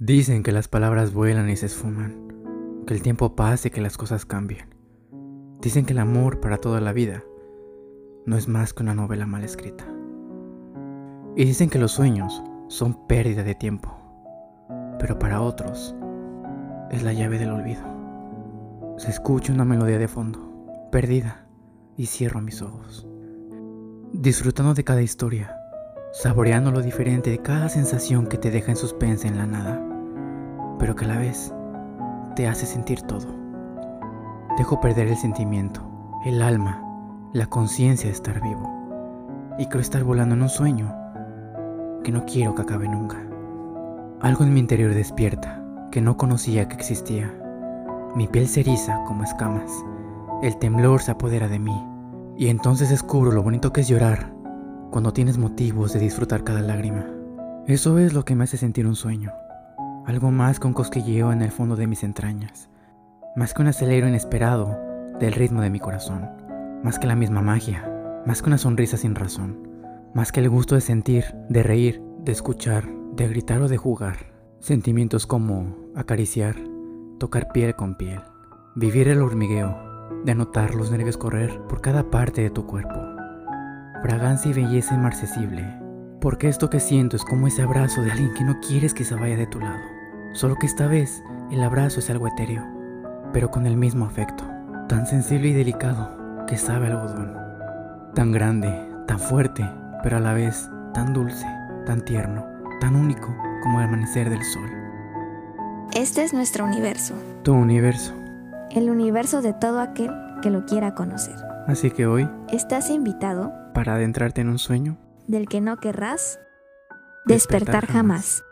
Dicen que las palabras vuelan y se esfuman, que el tiempo pasa y que las cosas cambian. Dicen que el amor para toda la vida no es más que una novela mal escrita. Y dicen que los sueños son pérdida de tiempo, pero para otros es la llave del olvido. Se escucha una melodía de fondo, perdida, y cierro mis ojos, disfrutando de cada historia, saboreando lo diferente de cada sensación que te deja en suspense en la nada pero que a la vez te hace sentir todo. Dejo perder el sentimiento, el alma, la conciencia de estar vivo. Y creo estar volando en un sueño que no quiero que acabe nunca. Algo en mi interior despierta que no conocía que existía. Mi piel se eriza como escamas. El temblor se apodera de mí. Y entonces descubro lo bonito que es llorar cuando tienes motivos de disfrutar cada lágrima. Eso es lo que me hace sentir un sueño algo más un cosquilleo en el fondo de mis entrañas, más que un acelero inesperado del ritmo de mi corazón, más que la misma magia, más que una sonrisa sin razón, más que el gusto de sentir, de reír, de escuchar, de gritar o de jugar. Sentimientos como acariciar, tocar piel con piel, vivir el hormigueo, de notar los nervios correr por cada parte de tu cuerpo. Fragancia y belleza inmarcesible, porque esto que siento es como ese abrazo de alguien que no quieres que se vaya de tu lado. Solo que esta vez el abrazo es algo etéreo, pero con el mismo afecto, tan sensible y delicado que sabe algodón, tan grande, tan fuerte, pero a la vez tan dulce, tan tierno, tan único como el amanecer del sol. Este es nuestro universo. Tu universo. El universo de todo aquel que lo quiera conocer. Así que hoy estás invitado para adentrarte en un sueño del que no querrás despertar, jamás.